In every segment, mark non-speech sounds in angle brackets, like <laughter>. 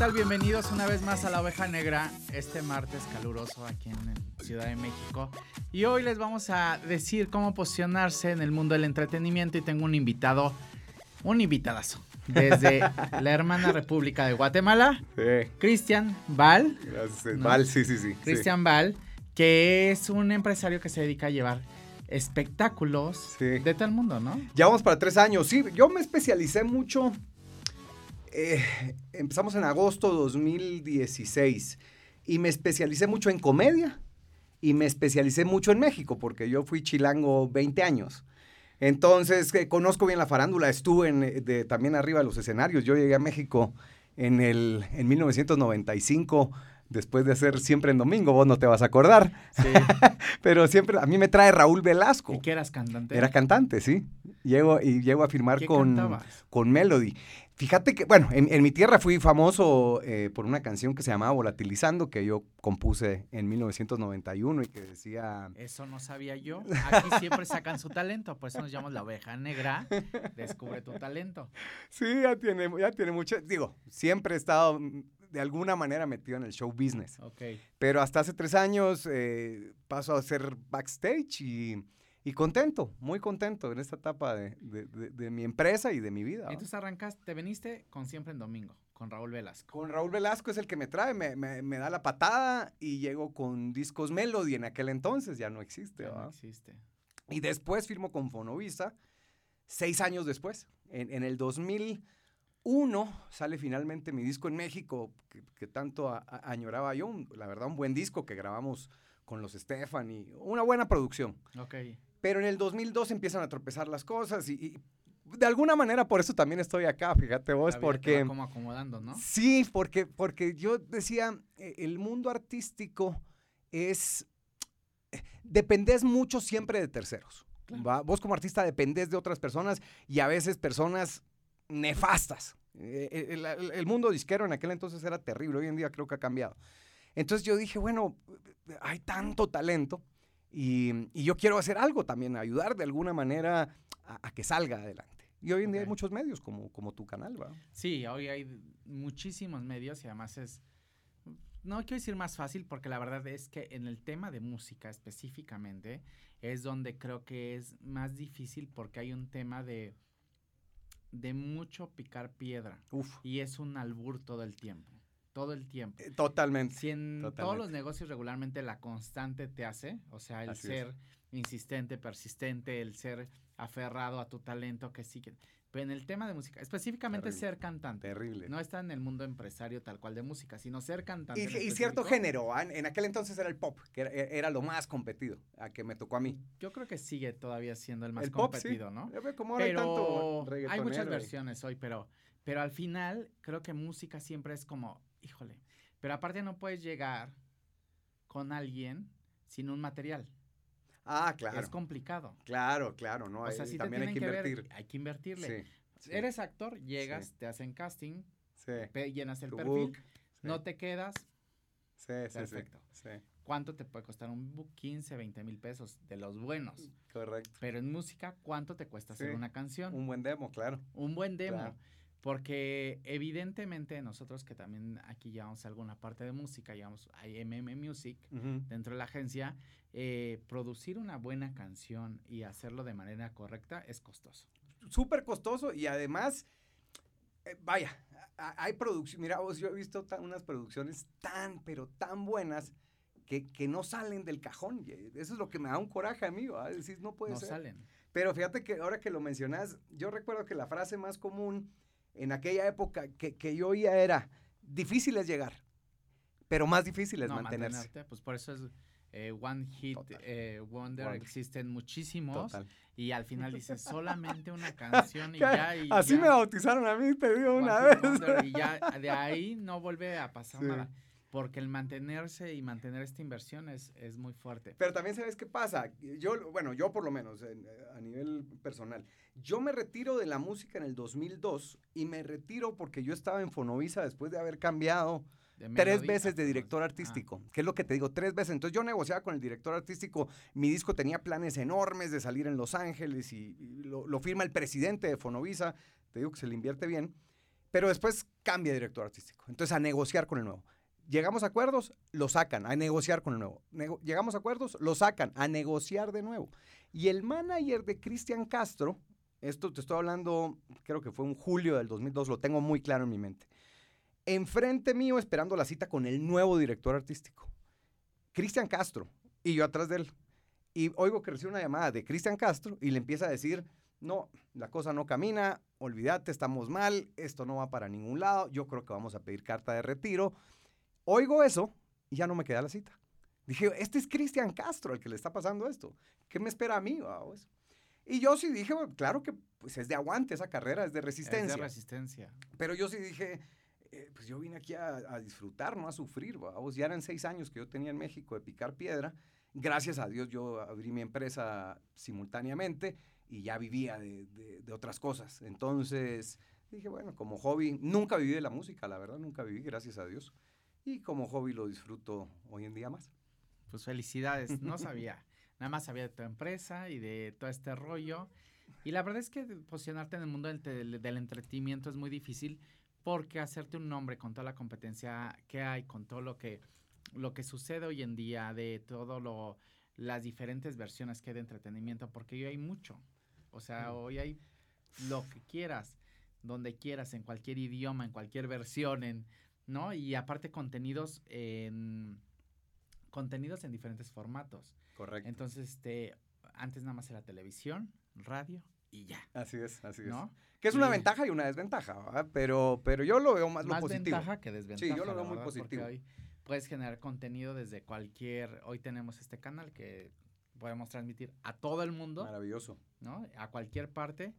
tal? Bienvenidos una vez más a La Oveja Negra, este martes caluroso aquí en Ciudad de México. Y hoy les vamos a decir cómo posicionarse en el mundo del entretenimiento y tengo un invitado, un invitadazo, desde <laughs> la hermana República de Guatemala, Sí, Cristian Val. gracias. No. Val, sí, sí, sí. sí. Cristian Val, que es un empresario que se dedica a llevar espectáculos Sí. de todo el mundo, ¿no? Ya vamos para tres años. Sí, yo me especialicé mucho. Eh, empezamos en agosto 2016 y me especialicé mucho en comedia y me especialicé mucho en México porque yo fui chilango 20 años. Entonces, eh, conozco bien la farándula, estuve en, eh, de- también arriba de los escenarios. Yo llegué a México en, el, en 1995, después de hacer siempre en domingo, vos no te vas a acordar, Sí. <laughs> pero siempre a mí me trae Raúl Velasco. ¿Y que eras cantante? Era cantante, sí. Llego, y llego a firmar ¿Qué con, cantabas? con Melody. Fíjate que, bueno, en, en mi tierra fui famoso eh, por una canción que se llamaba Volatilizando, que yo compuse en 1991 y que decía... Eso no sabía yo. Aquí siempre sacan su talento, por eso nos llamamos la oveja negra. Descubre tu talento. Sí, ya tiene, ya tiene mucho... Digo, siempre he estado mm, de alguna manera metido en el show business. Ok. Pero hasta hace tres años eh, paso a ser backstage y, y contento, muy contento en esta etapa de, de- de- de mi empresa y de mi vida. Entonces arrancaste, te veniste con Siempre en Domingo, con Raúl Velasco. Con Raúl Velasco es el que me trae, me, me- me da la patada y llego con Discos Melody en aquel entonces, ya no existe. Ya no existe. Y después firmo con Fonovisa, seis años después, en, en el 2001 sale finalmente mi disco en México, que, que tanto a- a- añoraba yo, un- la verdad un buen disco que grabamos con los Stephanie, una buena producción. Ok. Pero en el 2002 empiezan a tropezar las cosas y, y de alguna manera por eso también estoy acá, fíjate vos, porque... como acomodando, ¿no? Sí, porque, porque yo decía, eh, el mundo artístico es, dependés mucho siempre de terceros. Claro. ¿va? Vos como artista dependés de otras personas y a veces personas nefastas. Eh, eh, El, el- el mundo disquero en aquel entonces era terrible, hoy en día creo que ha cambiado. Entonces yo dije, bueno, hay tanto talento y, y yo quiero hacer algo también, ayudar de alguna manera a, a que salga adelante. Y hoy en día hay muchos medios como, como tu canal, ¿va? Sí, hoy hay muchísimos medios y además es, no quiero decir más fácil porque la verdad es que en el tema de música específicamente es donde creo que es más difícil porque hay un tema de, de mucho picar piedra Uf. y es un albur todo el tiempo, todo el tiempo. Eh, Totalmente. Si en todos los negocios regularmente la constante te hace, o sea, el Así es. ser insistente, persistente, el ser aferrado a tu talento que sí que... Pero en el tema de música, específicamente Terrible. ser cantante. Terrible. No está en el mundo empresario tal cual de música, sino ser cantante. y, cierto género, ¿ah? en, aquel entonces era el pop, que era, era lo más competido, a que me tocó a mí. Yo creo que sigue todavía siendo el más el pop, sí. competido, ¿no? Cómo ahora hay tanto Pero hay muchas versiones hoy, pero, pero al final creo que música siempre es como, híjole, pero aparte no puedes llegar con alguien sin un material. Ah, claro. Es complicado. Claro, claro, ¿no? o sea, sí también hay que que, ver, invertir. hay que invertirle. Sí, sí, Eres actor, llegas, te hacen casting, llenas el Tu perfil, book, no te quedas. sí, sí, sí, Perfecto. ¿Cuánto te puede costar un book? 15, 20 mil pesos de los buenos. correcto. Pero en música, ¿cuánto te cuesta hacer una canción? Un buen demo, claro. Un buen demo. Claro. Porque evidentemente nosotros que también aquí llevamos alguna parte de música, llevamos a MM Music Ujú. dentro de la agencia, eh, producir una buena canción y hacerlo de manera correcta es costoso. Súper costoso y además, eh, vaya, hay producción, mira, vos, yo he visto unas producciones tan, pero tan buenas que, que no salen del cajón. y Eso es lo que me da un coraje a mí, no puede no ser. salen. Pero fíjate que ahora que lo mencionas, yo recuerdo que la frase más común en aquella época que, que yo oía era, difícil es llegar, pero más difícil es no, mantenerse. mantenerte, pues por eso es eh, One Hit eh, Wonder, Wonder. existen muchísimos Total. y al final dices solamente una canción y <laughs> Que ya. Y Así ya, me bautizaron a mí, te digo One una vez. Wonder, y ya <laughs> de ahí no vuelve a pasar Sí. nada. Porque el mantenerse y mantener esta inversión es, es muy fuerte. Pero también sabes qué pasa. Yo, bueno, yo por lo menos en- a nivel personal, yo me retiro de la música en el 2002 y me retiro porque yo estaba en Fonovisa después de haber cambiado De tres veces de director ah, artístico, que es lo que te digo, tres veces. Entonces yo negociaba con el director artístico, mi disco tenía planes enormes de salir en Los Ángeles y, y lo, lo firma el presidente de Fonovisa, te digo que se le invierte bien, Pero después cambia director artístico. Entonces, a negociar con el nuevo. Llegamos a acuerdos, lo sacan, a negociar con el nuevo. llegamos a acuerdos, lo sacan, a negociar de nuevo. Y el manager de Cristian Castro, esto te estoy hablando, creo que fue un julio del 2002, lo tengo muy claro en mi mente. Enfrente mío, esperando la cita con el nuevo director artístico. Cristian Castro, y yo atrás de él. Y oigo que recibe una llamada de Cristian Castro y le empieza a decir, no, la cosa no camina, olvídate, estamos mal, esto no va para ningún lado, yo creo que vamos a pedir carta de retiro. Oigo eso y ya no me queda la cita. Dije, este es Cristian Castro el que le está pasando esto. ¿Qué me espera a mí? Y yo sí dije, claro que pues es de aguante esa carrera, es de resistencia. Es de resistencia. Pero yo sí dije, eh, pues yo vine aquí a, disfrutar, no a sufrir. Vamos, ya eran seis años que yo tenía en México de picar piedra. Gracias a Dios yo abrí mi empresa simultáneamente y ya vivía de, de, otras cosas. Entonces dije, bueno, como hobby, nunca viví de la música, la verdad, nunca viví, gracias a Dios. Y como hobby lo disfruto hoy en día más. Pues felicidades, no <laughs> sabía. Nada más sabía de tu empresa y de todo este rollo. Y la verdad es que posicionarte en el mundo del, del entretenimiento es muy difícil porque hacerte un nombre con toda la competencia que hay, con todo lo que, lo que sucede hoy en día, de todo lo, las diferentes versiones que hay de entretenimiento, porque hoy hay mucho. O sea, hoy hay lo que quieras, donde quieras, en cualquier idioma, en cualquier versión, en, ¿no? Y aparte contenidos en contenidos en diferentes formatos. Correcto. Entonces, este, antes nada más era televisión, radio y ya. Así es, así es. Que es una ventaja y una desventaja, Pero, pero yo lo veo más, más lo positivo. ventaja que desventaja. Sí, yo lo veo muy positivo. Hoy puedes generar contenido desde cualquier. Hoy tenemos este canal que podemos transmitir a todo el mundo. Maravilloso. ¿No? A cualquier parte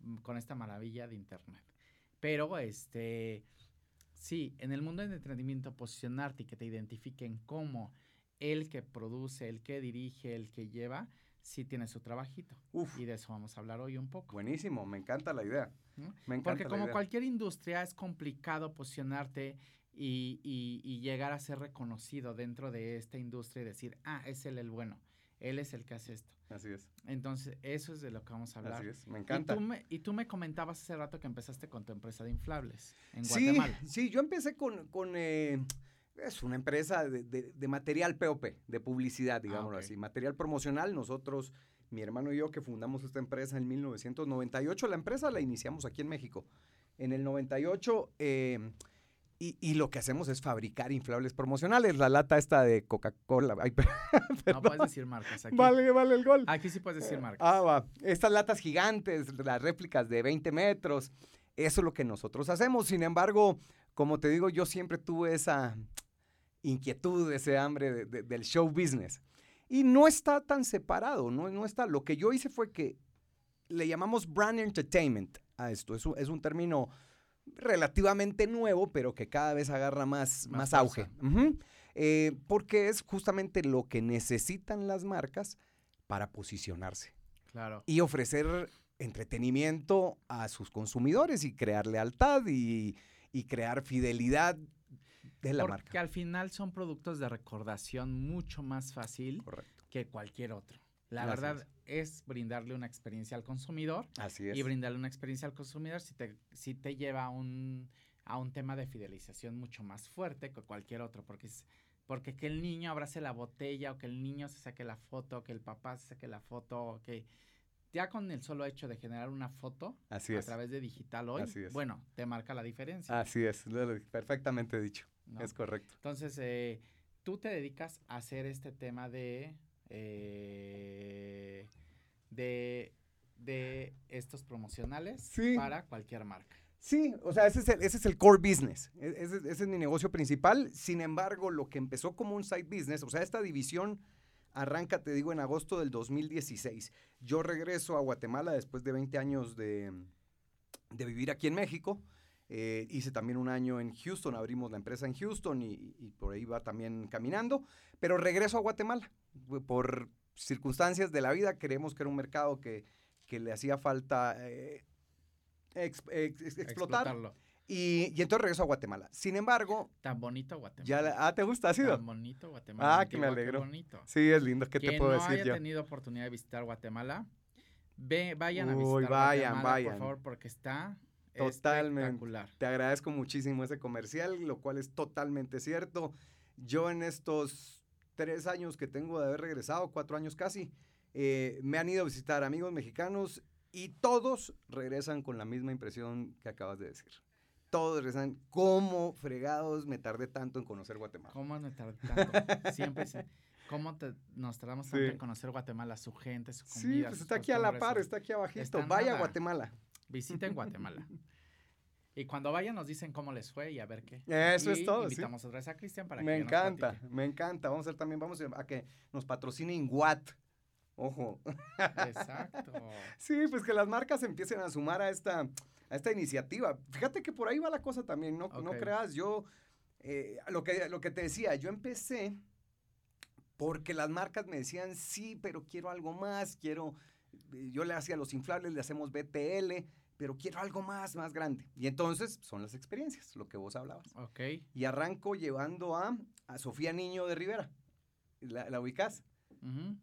mm, con esta maravilla de internet. Pero este sí, en el mundo del entretenimiento posicionarte y que te identifiquen como el que produce, el que dirige, el que lleva, sí tiene su trabajito. Uf. Y de eso vamos a hablar hoy un poco. Buenísimo, me encanta la idea. Me encanta Porque como cualquier industria es complicado posicionarte y, y, llegar a ser reconocido dentro de esta industria y decir, ah, es él el bueno, él es el que hace esto. Así es. Entonces, eso es de lo que vamos a hablar. Así es, me encanta. Y tú me, y tú me comentabas hace rato que empezaste con tu empresa de inflables en Guatemala. Sí, yo empecé con... con eh, es una empresa de, de, material POP, de publicidad, ah, digámoslo así, material promocional. Nosotros, mi hermano y yo, que fundamos esta empresa en 1998, la empresa la iniciamos aquí en México. En el 98, eh, y, y, lo que hacemos es fabricar inflables promocionales. La lata esta de Coca-Cola. <laughs> no puedes decir marcas aquí. Vale, vale el gol. Aquí sí puedes decir marcas. Ah, va. Estas latas gigantes, las réplicas de 20 metros. Eso es lo que nosotros hacemos. Sin embargo, como te digo, yo siempre tuve esa inquietud, ese hambre del show business. Y no está tan separado, no, no está. Lo que yo hice fue que le llamamos brand entertainment a esto. Es un, es un término relativamente nuevo, pero que cada vez agarra más, más, auge. Eh, porque es justamente lo que necesitan las marcas para posicionarse. Claro. Y ofrecer entretenimiento a sus consumidores y crear lealtad y, y crear fidelidad de la Porque al final son productos de recordación mucho más fácil que cualquier otro. La verdad es. brindarle una experiencia al consumidor. Así es. Y brindarle una experiencia al consumidor si te, si te lleva a un, a un tema de fidelización mucho más fuerte que cualquier otro. Porque, porque que el niño abrace la botella o que el niño se saque la foto, que el papá se saque la foto, que ya con el solo hecho de generar una foto a través de digital hoy, bueno, te marca la diferencia. Así es, perfectamente dicho. Es correcto. Entonces, eh, tú te dedicas a hacer este tema de, eh, de, de estos promocionales para cualquier marca. Sí, o sea, ese es el, ese es el core business, e, ese, ese, es mi negocio principal. Sin embargo, lo que empezó como un side business, o sea, esta división arranca, te digo, en agosto del 2016. Yo regreso a Guatemala después de 20 años de, de vivir aquí en México. Eh, hice también un año en Houston, abrimos la empresa en Houston y, por ahí va también caminando, pero regreso a Guatemala. Por circunstancias de la vida, creemos que era un mercado que, que le hacía falta eh, explotar. Y, entonces regreso a Guatemala. Sin embargo. Tan bonito Guatemala. Ya, ah, ¿te gusta? ¿Ha sido? Tan bonito Guatemala. Ah, que me alegro. bonito. Sí, es lindo. ¿Qué te puedo decir yo? No haya tenido oportunidad de visitar Guatemala, ve, vayan a visitar vayan, Guatemala, vayan. por favor, porque está Totalmente. Te agradezco muchísimo ese comercial, lo cual es totalmente cierto. Yo en estos tres años que tengo de haber regresado, cuatro años casi, eh, me han ido a visitar amigos mexicanos y todos regresan con la misma impresión que acabas de decir. Todos regresan, ¿cómo fregados me tardé tanto en conocer Guatemala? ¿Cómo me tardé tanto? Siempre, ¿Cómo nos tardamos tanto en conocer Guatemala, su gente, su comida? Sí, pues está aquí a la par, está aquí abajito. Vaya a Guatemala. Visiten <laughs> Guatemala. Y cuando vayan nos dicen cómo les fue y a ver qué. Eso es todo. Invitamos otra vez a Cristian para me que Me encanta, me encanta. Vamos a hacer también, vamos a que nos patrocinen Guat. Ojo. Exacto. <laughs> sí, pues que las marcas empiecen a sumar a esta, a esta iniciativa. Fíjate que por ahí va la cosa también, no, no creas, yo, eh, lo, que, lo que te decía, yo empecé porque las marcas me decían, sí, pero quiero algo más, quiero, yo le hacía los inflables, le hacemos BTL, pero quiero algo más, más grande. Y entonces son las experiencias, lo que vos hablabas. Ok. Y arranco llevando a, a Sofía Niño de Rivera. ¿La, la ubicás?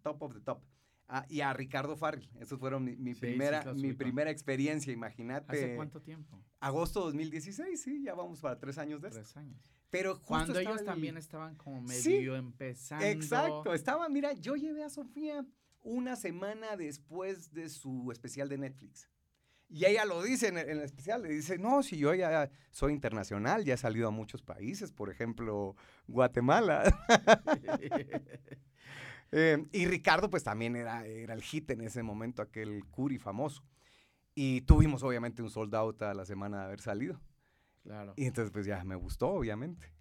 Top of the top. Ah, y a Ricardo Farrell. Esos fueron mi, primera, mi primera experiencia, imagínate. ¿Hace cuánto tiempo? Agosto 2016, sí, ya vamos para tres años de Tres años. Pero Cuando ellos también estaban como medio empezando. Exacto, estaba, mira, yo llevé a Sofía una semana después de su especial de Netflix. Y ella lo dice en el, especial, le dice, no, si yo ya soy internacional, ya he salido a muchos países, por ejemplo, Guatemala. <laughs> Eh, y Ricardo, pues también era, era el hit en ese momento, aquel Curi famoso. Y tuvimos obviamente un sold out a la semana de haber salido. Claro. Y entonces pues ya me gustó, obviamente.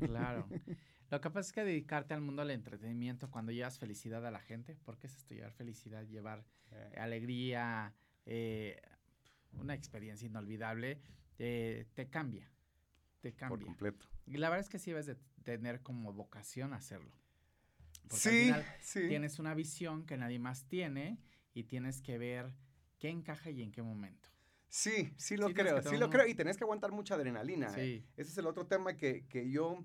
Claro. <laughs> Lo que pasa es que dedicarte al mundo del entretenimiento cuando llevas felicidad a la gente, porque es esto, llevar felicidad, llevar eh. alegría, eh, una experiencia inolvidable, te cambia, te cambia. Por completo. Y la verdad es que sí debes de tener como vocación hacerlo. Porque sí, al final sí. tienes una visión que nadie más tiene y tienes que ver qué encaja y en qué momento. Sí, sí lo creo, sí lo creo. Y tenés que aguantar mucha adrenalina. ¿eh? Ese es el otro tema que, que, yo,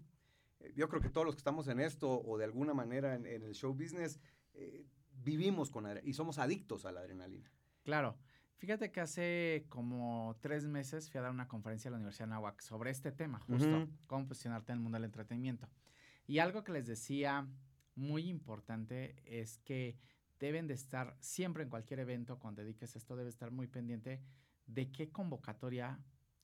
yo creo que todos los que estamos en esto o de alguna manera en, el show business, eh, vivimos con y somos adictos a la adrenalina. Claro. Fíjate que hace como tres meses fui a dar una conferencia a la Universidad de Nahuac sobre este tema, justo, cómo posicionarte en el mundo del entretenimiento. Y algo que les decía muy importante es que deben de estar siempre en cualquier evento, cuando dediques esto, debe estar muy pendiente de qué convocatoria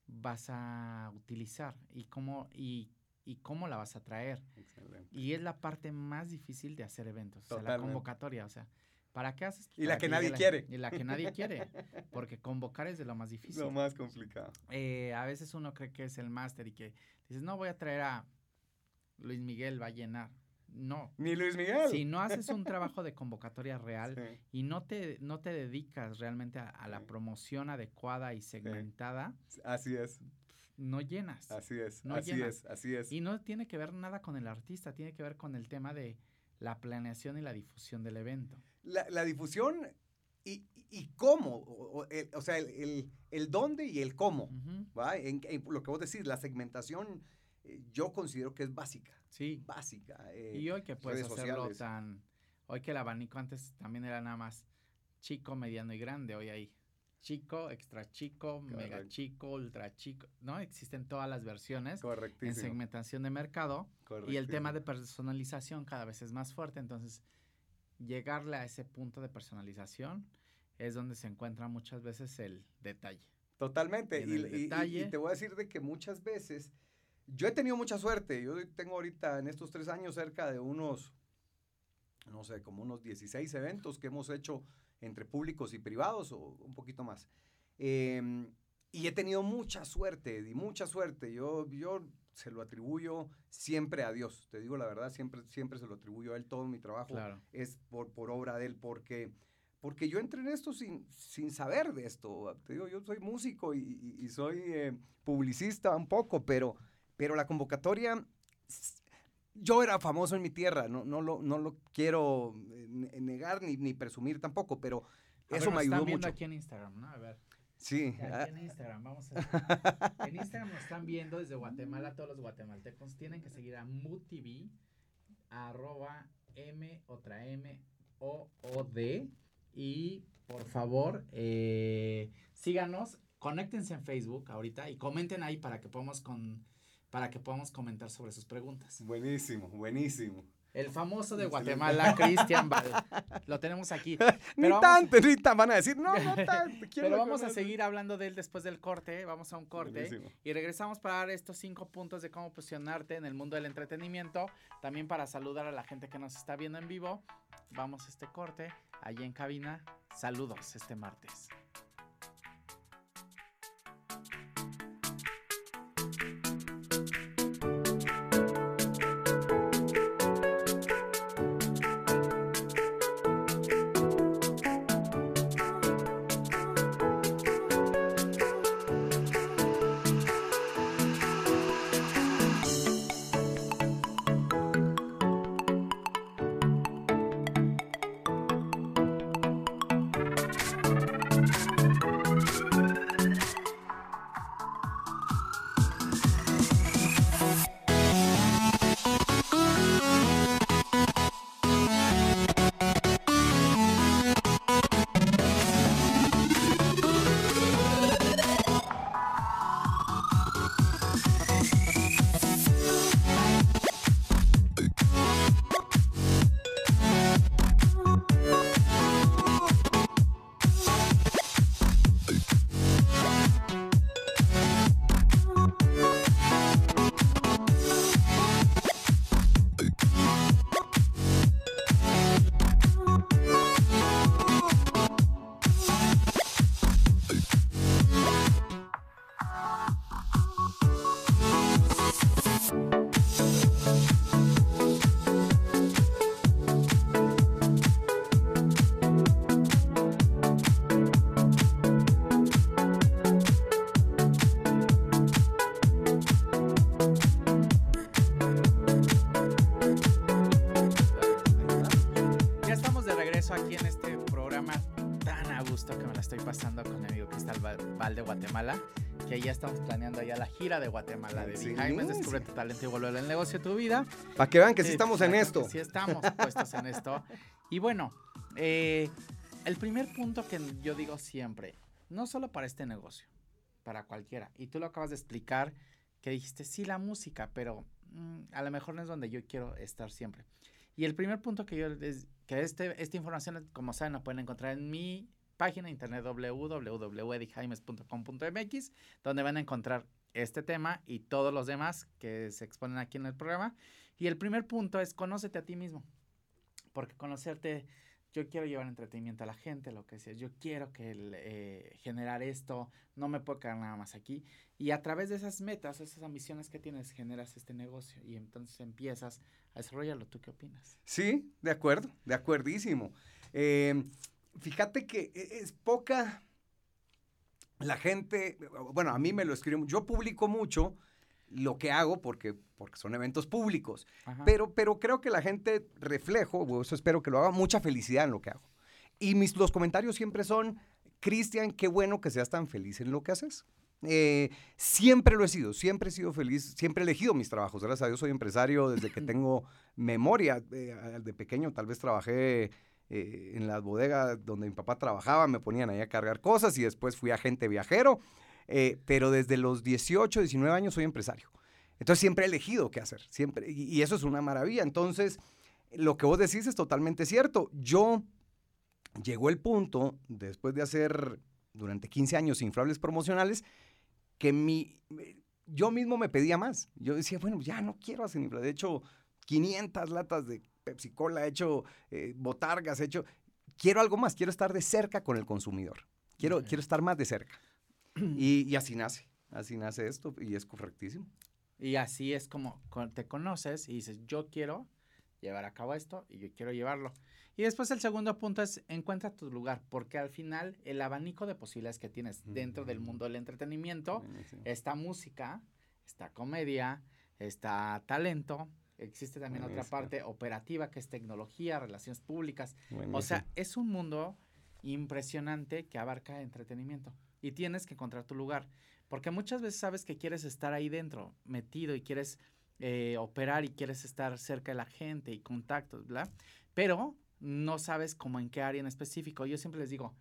vas a utilizar y cómo, y, y cómo la vas a traer. Excelente. Y es la parte más difícil de hacer eventos, o sea, la convocatoria, o sea, ¿Para qué haces? Y la que, nadie quiere. Y la que nadie quiere, <laughs> porque convocar es de lo más difícil. Lo más complicado. Eh, a veces uno cree que es el máster y que dices, no, voy a traer a Luis Miguel, va a llenar. No. Ni Luis Miguel. Si no haces un <laughs> trabajo de convocatoria real y no te, no te dedicas realmente a, la promoción adecuada y segmentada. Así es. No llenas. Así es, así es, así es. Y no tiene que ver nada con el artista, tiene que ver con el tema de la planeación y la difusión del evento la, difusión y, y, cómo, o, sea, el, el, dónde y el cómo, ¿va? En, lo que vos decís, la segmentación eh, yo considero que es básica. Sí. Básica. Eh, y hoy que puedes hacerlo tan, hoy que el abanico antes también era nada más chico, mediano y grande, hoy hay chico, extra chico, mega chico, ultra chico, ¿no? Existen todas las versiones en segmentación de mercado y el tema de personalización cada vez es más fuerte, entonces llegarle a ese punto de personalización es donde se encuentra muchas veces el detalle. Totalmente. Y, te voy a decir de que muchas veces, yo he tenido mucha suerte. Yo tengo ahorita en estos tres años cerca de unos, no sé, como unos 16 eventos que hemos hecho entre públicos y privados o un poquito más. Em, y he tenido mucha suerte, y mucha suerte. Yo, yo se lo atribuyo siempre a Dios. Te digo la verdad, siempre, siempre se lo atribuyo a Él. Todo mi trabajo es por, por obra de Él, porque, porque yo entré en esto sin, sin saber de esto. Te digo, yo soy músico y, soy eh, publicista un poco, pero, pero la convocatoria, yo era famoso en mi tierra, no, no, lo, no lo quiero eh, negar ni, ni presumir tampoco, pero eso me ayudó mucho. aquí en Instagram, ¿no? A ver. Sí. Aquí en Instagram, vamos a <laughs> En Instagram nos están viendo desde Guatemala, todos los guatemaltecos tienen que seguir a MUTV, arroba M, otra M, O, O, D. Y por favor, eh, síganos, conéctense en Facebook ahorita y comenten ahí para que podamos con para que podamos comentar sobre sus preguntas. Buenísimo, buenísimo. El famoso de Guatemala, Cristian Val. Lo tenemos aquí. <laughs> ni tanto, ni tanto. Van a decir, no, no tanto. <laughs> Pero vamos a seguir hablando de él después del corte. Vamos a un corte. Y regresamos para dar estos cinco puntos de cómo posicionarte en el mundo del entretenimiento. También para saludar a la gente que nos está viendo en vivo. Vamos a este corte. Allí en cabina. Saludos este martes. De Guatemala, de sí, Jaime, descubre tu talento y vuelve al negocio de tu vida. Para que vean que sí estamos en esto. Sí estamos puestos en esto. Y bueno, eh, el primer punto que yo digo siempre, no solo para este negocio, para cualquiera, y tú lo acabas de explicar, que dijiste, sí, la música, pero mm, a lo mejor no es donde yo quiero estar siempre. Y el primer punto que yo, es, que este, esta información, como saben, la pueden encontrar en mi página internet www.edijaimes.com.mx, donde van a encontrar este tema y todos los demás que se exponen aquí en el programa. Y el primer punto es conócete a ti mismo. Porque conocerte, yo quiero llevar entretenimiento a la gente, lo que sea, yo quiero que eh, generar esto, no me puedo quedar nada más aquí. Y a través de esas metas, esas ambiciones que tienes, generas este negocio y entonces empiezas a desarrollarlo. ¿Tú qué opinas? Sí, de acuerdo, de acuerdísimo. Eh, fíjate que e, es poca la gente, bueno, a mí me lo escriben, yo publico mucho lo que hago porque, porque son eventos públicos, pero, pero creo que la gente reflejo, o eso espero que lo haga, mucha felicidad en lo que hago. Y mis, los comentarios siempre son, Cristian, qué bueno que seas tan feliz en lo que haces. Eh, siempre lo he sido, siempre he sido feliz, siempre he elegido mis trabajos. Gracias a Dios soy empresario desde que <clears throat> tengo memoria. Eh, de pequeño tal vez trabajé eh, en las bodegas donde mi papá trabajaba, me ponían ahí a cargar cosas y después fui agente viajero, eh, pero desde los 18, 19 años soy empresario. Entonces siempre he elegido qué hacer, siempre, y, eso es una maravilla. Entonces, lo que vos decís es totalmente cierto. Yo llegó el punto, después de hacer durante 15 años inflables promocionales, que mi, yo mismo me pedía más. Yo decía, bueno, ya no quiero hacer inflables. De hecho, 500 latas de Pepsi Cola, he hecho eh, botargas, he hecho... Quiero algo más, quiero estar de cerca con el consumidor. Quiero, quiero estar más de cerca. <clears throat> Y, así nace, así nace esto y es correctísimo. Y así es como te conoces y dices, yo quiero llevar a cabo esto y yo quiero llevarlo. Y después el segundo punto es encuentra tu lugar, porque al final el abanico de posibilidades que tienes dentro del mundo del entretenimiento está música, está comedia, está talento, Existe también otra parte operativa que es tecnología, relaciones públicas. O sea, es un mundo impresionante que abarca entretenimiento y tienes que encontrar tu lugar. Porque muchas veces sabes que quieres estar ahí dentro, metido y quieres eh, operar y quieres estar cerca de la gente y contactos, ¿verdad? Pero no sabes cómo en qué área en específico. Yo siempre les digo,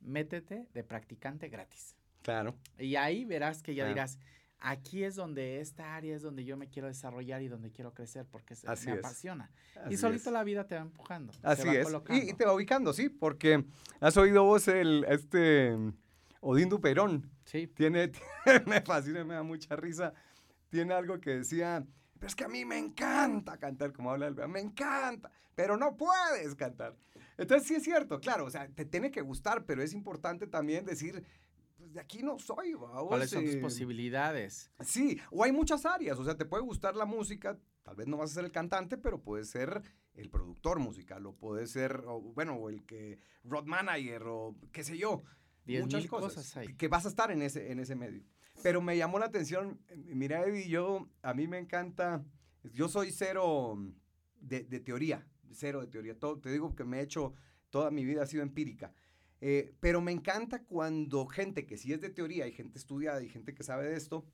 métete de practicante gratis. Claro. Y ahí verás que ya Claro. dirás, aquí es donde esta área es donde yo me quiero desarrollar y donde quiero crecer porque se- Así me es. apasiona. Así y solito es. la vida te va empujando. Así va es. Y, y te va ubicando, sí, porque has oído vos el, este, Odín Duperón. Sí, <laughs> Tiene, me fascina, me da mucha risa. Tiene algo que decía, pero es que a mí me encanta cantar, como habla el me encanta, pero no puedes cantar. Entonces sí es cierto, claro, o sea, te tiene que gustar, pero es importante también decir, de aquí no soy, ¿va? ¿cuáles son tus Eh, posibilidades? Sí, o hay muchas áreas, o sea, te puede gustar la música, tal vez no vas a ser el cantante, pero puedes ser el productor musical, o puedes ser, o, bueno, o el que, road manager, o qué sé yo. Diez muchas mil cosas hay. Que vas a estar en ese, en ese medio. Pero me llamó la atención, eh, mira Eddie, yo, a mí me encanta, yo soy cero de, de teoría, cero de teoría, todo, te digo que me he hecho, toda mi vida ha sido empírica. Eh, pero me encanta cuando gente que sí es de teoría, y gente estudiada y gente que sabe de esto,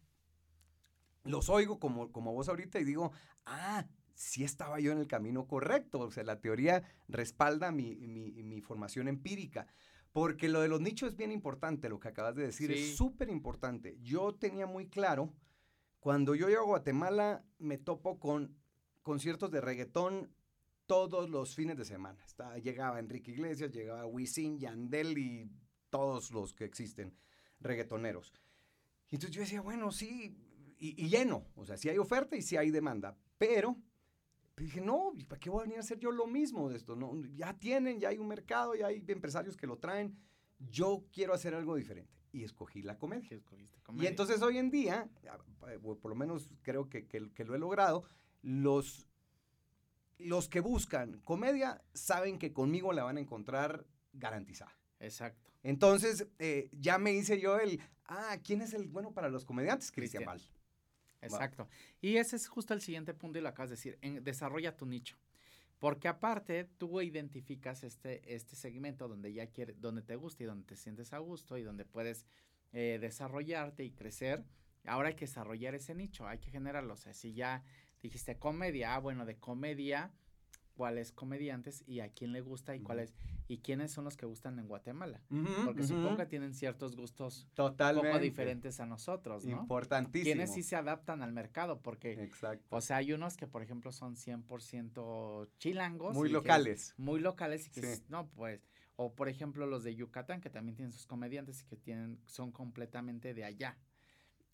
los oigo como, como vos ahorita y digo, ah, sí estaba yo en el camino correcto. O sea, la teoría respalda mi, mi, mi formación empírica. Porque lo de los nichos es bien importante, lo que acabas de decir, Sí. es súper importante. Yo tenía muy claro, cuando yo llego a Guatemala, me topo con conciertos de reggaetón todos los fines de semana. Está- llegaba Enrique Iglesias, llegaba Wisin, Yandel y todos los que existen, reggaetoneros. Y entonces yo decía, bueno, sí, y, y lleno, o sea, sí hay oferta y sí hay demanda, pero pues dije, no, ¿y ¿para qué voy a venir a hacer yo lo mismo de esto? No, ya tienen, ya hay un mercado, ya hay empresarios que lo traen, yo quiero hacer algo diferente. Y escogí la comedia. ¿Qué escogiste? Y Comedia. entonces hoy en día, por lo menos creo que, que- que lo he logrado, los, los que buscan comedia saben que conmigo la van a encontrar garantizada. Exacto. Entonces, eh, ya me hice yo el, ah, ¿quién es el bueno para los comediantes? Cristian. Val. Exacto. Y ese es justo el siguiente punto y lo acabas de decir, en- desarrolla tu nicho. Porque aparte tú identificas este, este segmento donde ya quiere, donde te gusta y donde te sientes a gusto y donde puedes eh, desarrollarte y crecer. Ahora hay que desarrollar ese nicho, hay que generarlo. O sea, si ya dijiste comedia, ah, bueno, de comedia, cuáles comediantes y a quién le gusta y cuáles y quiénes son los que gustan en Guatemala. Porque supongo que tienen ciertos gustos un Totalmente. poco diferentes a nosotros, ¿no? Importantísimo. Quienes sí se adaptan al mercado, porque, Exacto. o sea, hay unos que, por ejemplo, son 100% chilangos. Muy que- locales. muy locales y que, Sí. no, pues, o por ejemplo los de Yucatán, que también tienen sus comediantes y que tienen, son completamente de allá.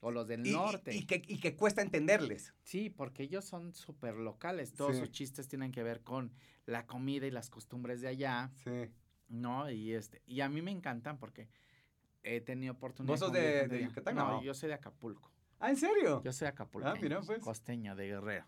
O los del Y- norte. Y, que, y que cuesta entenderles. Sí, porque ellos son súper locales. Todos Sí. sus chistes tienen que ver con la comida y las costumbres de allá, Sí. ¿no? Y este, y a mí me encantan porque he tenido oportunidad. ¿Vos sos de- de. Yucatán, No, no? yo soy de Acapulco. Ah, ¿en serio? Yo soy acapulqueño. Ah, mira, pues. Costeño de Guerrero.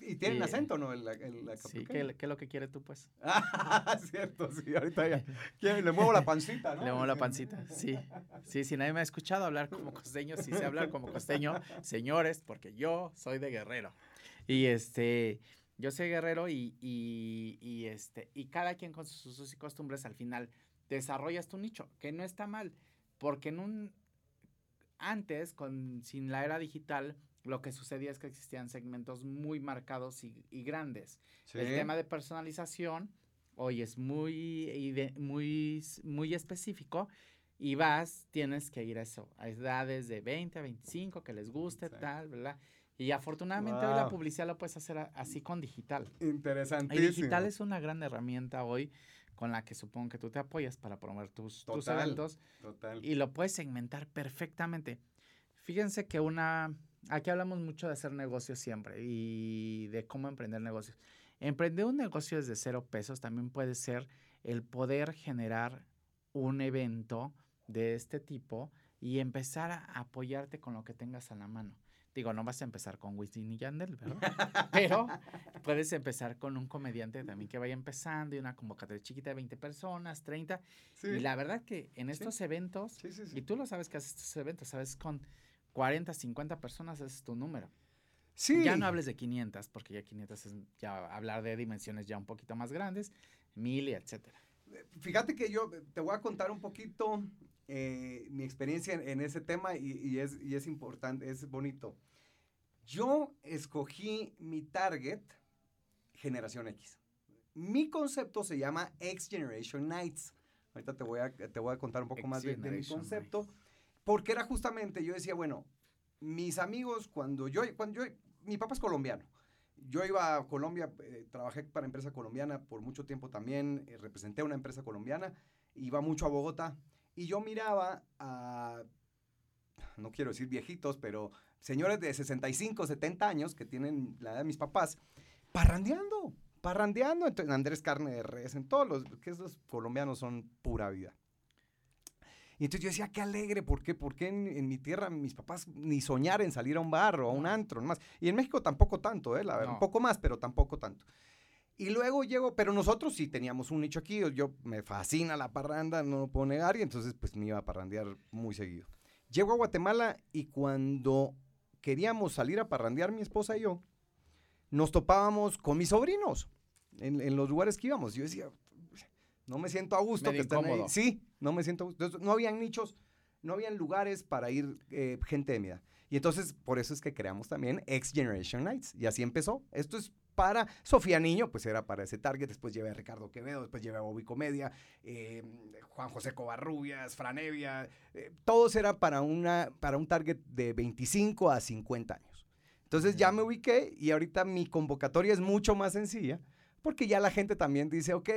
Y tienen y- acento, ¿no? El, el, Sí, acapulqueño. ¿qué, qué es lo que quieres tú, pues? <laughs> Ah, cierto, sí, ahorita ya. Le muevo la pancita, ¿no? <laughs> Le muevo la pancita, <laughs> sí. Sí, si nadie me ha escuchado hablar como costeño, sí sé hablar como costeño, señores, porque yo soy de Guerrero. Y este, yo soy guerrero y, y, y este, y cada quien con sus usos y costumbres al final desarrollas tu nicho, que no está mal, porque en un, antes, con, sin la era digital, lo que sucedía es que existían segmentos muy marcados y, y grandes. Sí. El tema de personalización, hoy es muy, muy, muy específico y vas, tienes que ir a eso, a edades de 20 a 25 que les guste, Exacto. tal, ¿verdad? Y afortunadamente hoy la Wow. publicidad lo puedes hacer así con digital. Y Interesantísimo. digital es una gran herramienta hoy con la que supongo que tú te apoyas para promover tus, tus Total. eventos Total. y lo puedes segmentar perfectamente. Fíjense que una, aquí hablamos mucho de hacer negocios siempre y de cómo emprender negocios. Emprender un negocio desde cero pesos también puede ser el poder generar un evento de este tipo y empezar a apoyarte con lo que tengas a la mano. Digo, no vas a empezar con Wisin y Yandel, ¿verdad? <laughs> Pero puedes empezar con un comediante también que vaya empezando y una convocatoria chiquita de 20 personas, 30. Sí. Y la verdad que en estos eventos, sí, sí, sí. y tú lo sabes que haces estos eventos, sabes, con 40, 50 personas es tu número. Sí. Ya no hables de 500, porque ya 500 es ya hablar de dimensiones ya un poquito más grandes, mil y etcétera. Fíjate que yo te voy a contar un poquito eh, mi experiencia en, en ese tema y, y es, y es importante, es bonito. Yo escogí mi target generación X. Mi concepto se llama X Generation Nights. Ahorita te voy a, te voy a contar un poco X más de, de mi concepto. Porque era justamente, yo decía, bueno, mis amigos, cuando yo, cuando yo, mi papá es colombiano. Yo iba a Colombia, eh, trabajé para empresa colombiana por mucho tiempo también, eh, representé una empresa colombiana, iba mucho a Bogotá y yo miraba a, no quiero decir viejitos, pero señores de 65, 70 años que tienen la edad de mis papás, parrandeando, parrandeando, en Andrés Carne de Res, en todos los, que esos colombianos son pura vida. Y entonces yo decía, qué alegre, ¿por qué? Porque en, mi tierra mis papás ni soñar en salir a un bar o a un antro, más. Y en México tampoco tanto, ¿eh? La, Un poco más, pero tampoco tanto. Y luego llego, pero nosotros sí teníamos un nicho aquí, yo me fascina la parranda, no lo puedo negar, y entonces pues me iba a parrandear muy seguido. Llego a Guatemala y cuando queríamos salir a parrandear mi esposa y yo, nos topábamos con mis sobrinos en, en los lugares que íbamos. Yo decía, no me siento a gusto que estén ahí. Sí, no me siento a gusto. no habían nichos, no habían lugares para ir eh, gente de mi edad. Y entonces, por eso es que creamos también X Generation Nights. Y así empezó. Esto es para Sofía Niño, pues era para ese target. Después llevé a Ricardo Quevedo, después llevé a Bobby Comedia, eh, Juan José Covarrubias, Franevia. Eh, todos era para, una, para un target de 25 a 50 años. Entonces ya me ubiqué y ahorita mi convocatoria es mucho más sencilla porque ya la gente también dice, ok,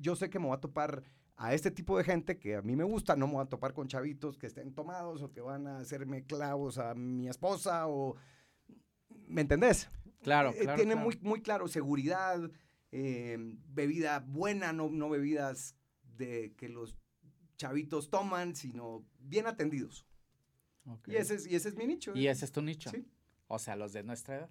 yo sé que me voy a topar a este tipo de gente que a mí me gusta, no me voy a topar con chavitos que estén tomados o que van a hacerme clavos a mi esposa o... ¿Me entendés? Claro, eh, claro. Tiene Muy, muy claro seguridad, eh, bebida buena, no, no bebidas de que los chavitos toman, sino bien atendidos. Y, ese es, y ese es mi nicho. Y ese es tu nicho. Sí. O sea, los de nuestra edad.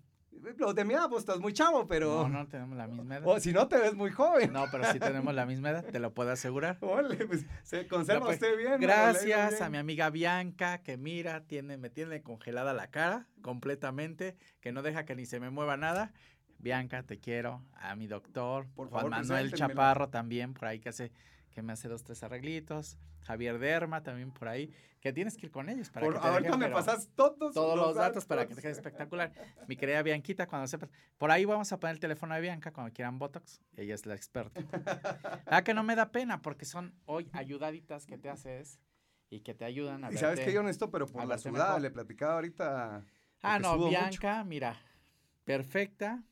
Los de mi edad, pues estás muy chavo, pero. No, no tenemos la misma edad. O si no, te ves muy joven. No, pero sí tenemos la misma edad, te lo puedo asegurar. <laughs> Ole, pues se conserva pues, usted bien. Gracias a mi amiga Bianca, que mira, tiene, me tiene congelada la cara completamente, que no deja que ni se me mueva nada. Bianca, te quiero. A mi doctor, por Juan Manuel Chaparro también, por ahí que hace, que me hace dos, tres arreglitos. Javier Derma también por ahí, que tienes que ir con ellos para que te ahorita me pasas todos, todos los, datos, para que te quede espectacular. Mi querida Bianquita, cuando sepas, por ahí vamos a poner el teléfono de Bianca cuando quieran Botox, ella es la experta. <laughs> ah, que no me da pena porque son hoy ayudaditas que te haces y que te ayudan a Y sabes que yo honesto, pero por la ciudad, le platicaba ahorita. Ah, no, Bianca, mira, perfecta,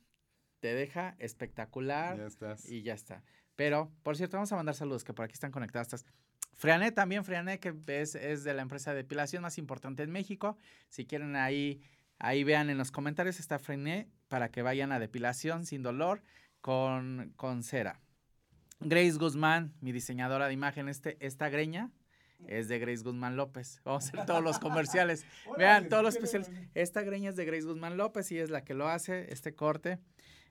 te deja espectacular. Ya estás. Y ya está. Pero, por cierto, vamos a mandar saludos que por aquí están conectadas. Freané también, Freané, que es, es, de la empresa de depilación más importante en México. Si quieren ahí, ahí vean en los comentarios, está Freané para que vayan a depilación sin dolor con, con cera. Grace Guzmán, mi diseñadora de imagen, este, esta greña es de Grace Guzmán López. Vamos a hacer todos los comerciales. <laughs> Vean todos los especiales. Esta greña es de Grace Guzmán López y es la que lo hace, este corte.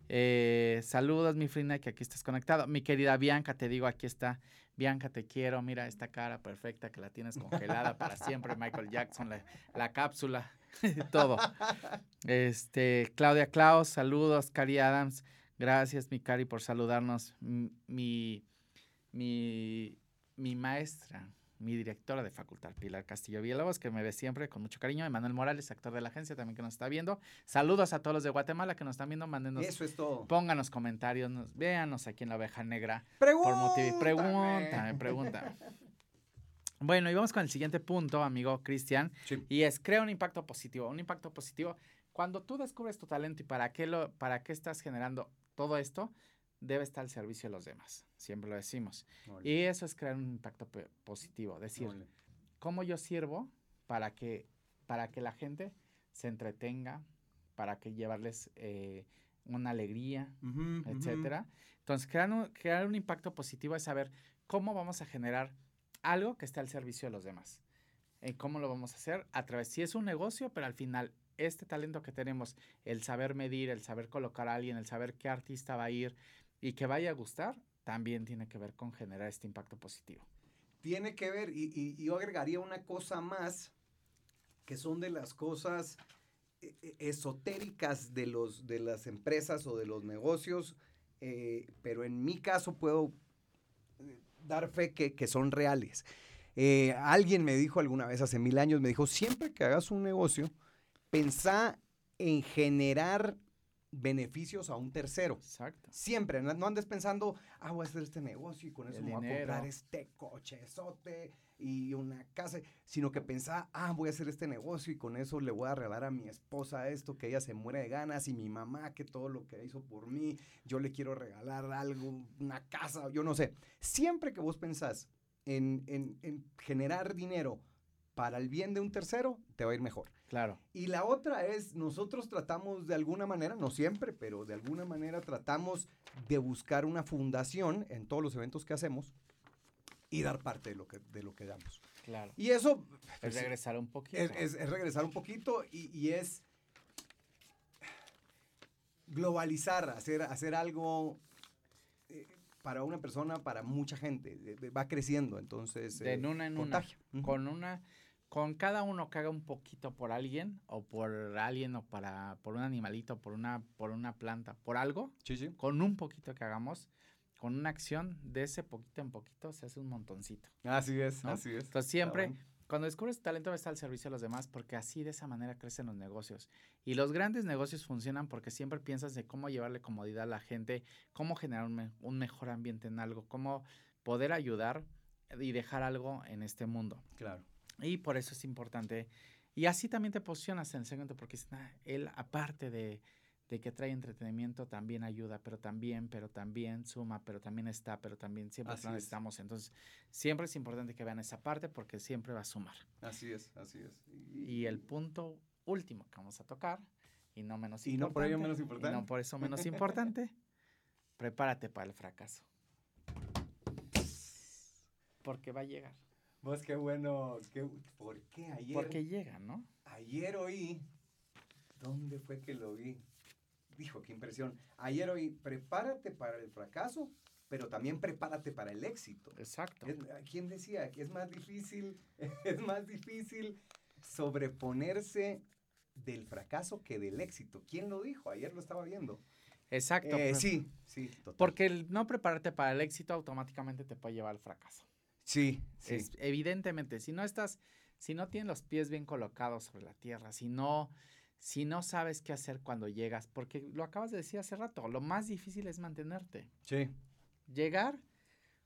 Eh, saludos, mi Frina, que aquí estás conectado. Mi querida Bianca, te digo, aquí está. Bianca, te quiero. Mira esta cara perfecta que la tienes congelada para siempre. Michael Jackson, la, cápsula, <laughs> todo. Este, Claudia Klaus, saludos. Cari Adams, gracias, mi Cari, por saludarnos. Mi, mi, mi maestra, mi directora de facultad, Pilar Castillo Villalobos, que me ve siempre con mucho cariño, Emanuel Morales, actor de la agencia también que nos está viendo. Saludos a todos los de Guatemala que nos están viendo, mándenos. Eso es todo. Pónganos comentarios, nos, véanos aquí en la oveja negra. Pregúntame. Pregúntame, pregúntame. bueno, y vamos con el siguiente punto, amigo Cristian, y es crea un impacto positivo. Un impacto positivo, cuando tú descubres tu talento y para qué, lo, para qué estás generando todo esto, debe estar al servicio de los demás. Siempre lo decimos. Y eso es crear un impacto positivo. Decir, ¿cómo yo sirvo para que, para que la gente se entretenga, para que llevarles eh, una alegría, etcétera? Entonces, crear un, crear un impacto positivo es saber cómo vamos a generar algo que esté al servicio de los demás. Eh, ¿Cómo lo vamos a hacer? A través, si es un negocio, pero al final este talento que tenemos, el saber medir, el saber colocar a alguien, el saber qué artista va a ir, y que vaya a gustar, también tiene que ver con generar este impacto positivo. Tiene que ver, y, yo agregaría una cosa más, que son de las cosas eh, eh, esotéricas de, los, de las empresas o de los negocios, eh, pero en mi caso puedo dar fe que, son reales. alguien me dijo alguna vez hace mil años, me dijo, siempre que hagas un negocio, pensá en generar beneficios a un tercero. Exacto. Siempre, no no andes pensando, ah, voy a hacer este negocio y con eso El me voy a comprar este cochezote y una casa, sino que pensaba, ah, voy a hacer este negocio y con eso le voy a regalar a mi esposa esto, que ella se muere de ganas y mi mamá que todo lo que hizo por mí, yo le quiero regalar algo, una casa, yo no sé. Siempre que vos pensás en, en- en generar dinero para el bien de un tercero, te va a ir mejor. Claro. Y la otra es, nosotros tratamos de alguna manera, no siempre, pero de alguna manera tratamos de buscar una fundación en todos los eventos que hacemos y dar parte de lo que, de lo que damos. Claro. Y eso Es pues, regresar un poquito. es, es- es regresar un poquito y, y es globalizar, hacer, hacer algo eh, para una persona, para mucha gente. Va creciendo, entonces... de eh, en una en una. Con una, con cada uno que haga un poquito por alguien, o por alguien, o para, por un animalito, por una, por una planta, por algo, Sí, sí. con un poquito que hagamos, con una acción, de ese poquito en poquito, se hace un montoncito. Así es, ¿no? así es. Entonces siempre, cuando descubres talento, va a estar al servicio de los demás, porque así de esa manera crecen los negocios. Y los grandes negocios funcionan porque siempre piensas de cómo llevarle comodidad a la gente, cómo generar un, me- un mejor ambiente en algo, cómo poder ayudar y dejar algo en este mundo. Claro. Y por eso es importante. Y así también te posicionas en el segmento, porque dices, "Ah, él, aparte de, de que trae entretenimiento, también ayuda, pero también, pero también suma, pero también está, pero también siempre Así lo es. necesitamos. Entonces, siempre es importante que vean esa parte porque siempre va a sumar. Así es, así es. Y el punto último que vamos a tocar, y no menos Y importante. no por ello menos y importante. no por eso menos importante, prepárate para el fracaso. Porque va a llegar. Vos qué bueno, qué, ¿por qué ayer? Porque llega, ¿no? Ayer oí, ¿dónde fue que lo vi? Dijo, qué impresión. Ayer oí, prepárate para el fracaso, pero también prepárate para el éxito. Exacto. Es- ¿Quién decía que es más difícil, <laughs> es más difícil sobreponerse del fracaso que del éxito? ¿Quién lo dijo? Ayer lo estaba viendo. Exacto. Eh, pre- sí, sí, total. Porque el no prepararte para el éxito automáticamente te puede llevar al fracaso. Sí, sí. Es- evidentemente, si no estás, si no tienes los pies bien colocados sobre la tierra, si no, si no sabes qué hacer cuando llegas, porque lo acabas de decir hace rato, lo más difícil es mantenerte. sí. Llegar,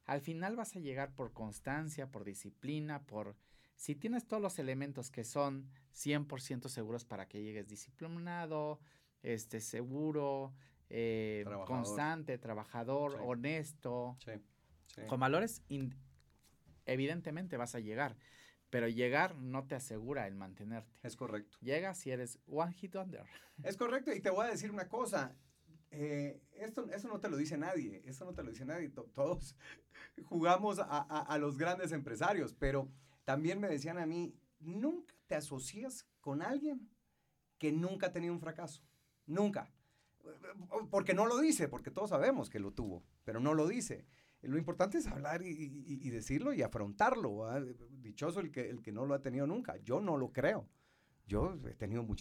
al final vas a llegar por constancia, por disciplina, por... Si tienes todos los elementos que son 100% seguros para que llegues disciplinado, este, seguro, eh, Trabajador. constante, trabajador, Sí. honesto, Sí, sí. con valores, in- evidentemente vas a llegar, pero llegar no te asegura el mantenerte. Es correcto. Llegas si eres one hit wonder. Es correcto, y te voy a decir una cosa. eh, esto, eso no te lo dice nadie, eso no te lo dice nadie. To- todos <laughs> jugamos a, a- a los grandes empresarios, pero también me decían a mí, nunca te asocias con alguien que nunca ha tenido un fracaso. Nunca. Porque no lo dice, porque todos sabemos que lo tuvo, pero no lo dice. Lo importante es hablar y, decirlo y afrontarlo. ¿va? Dichoso el que, el que no lo ha tenido nunca. Yo no lo creo. Yo he tenido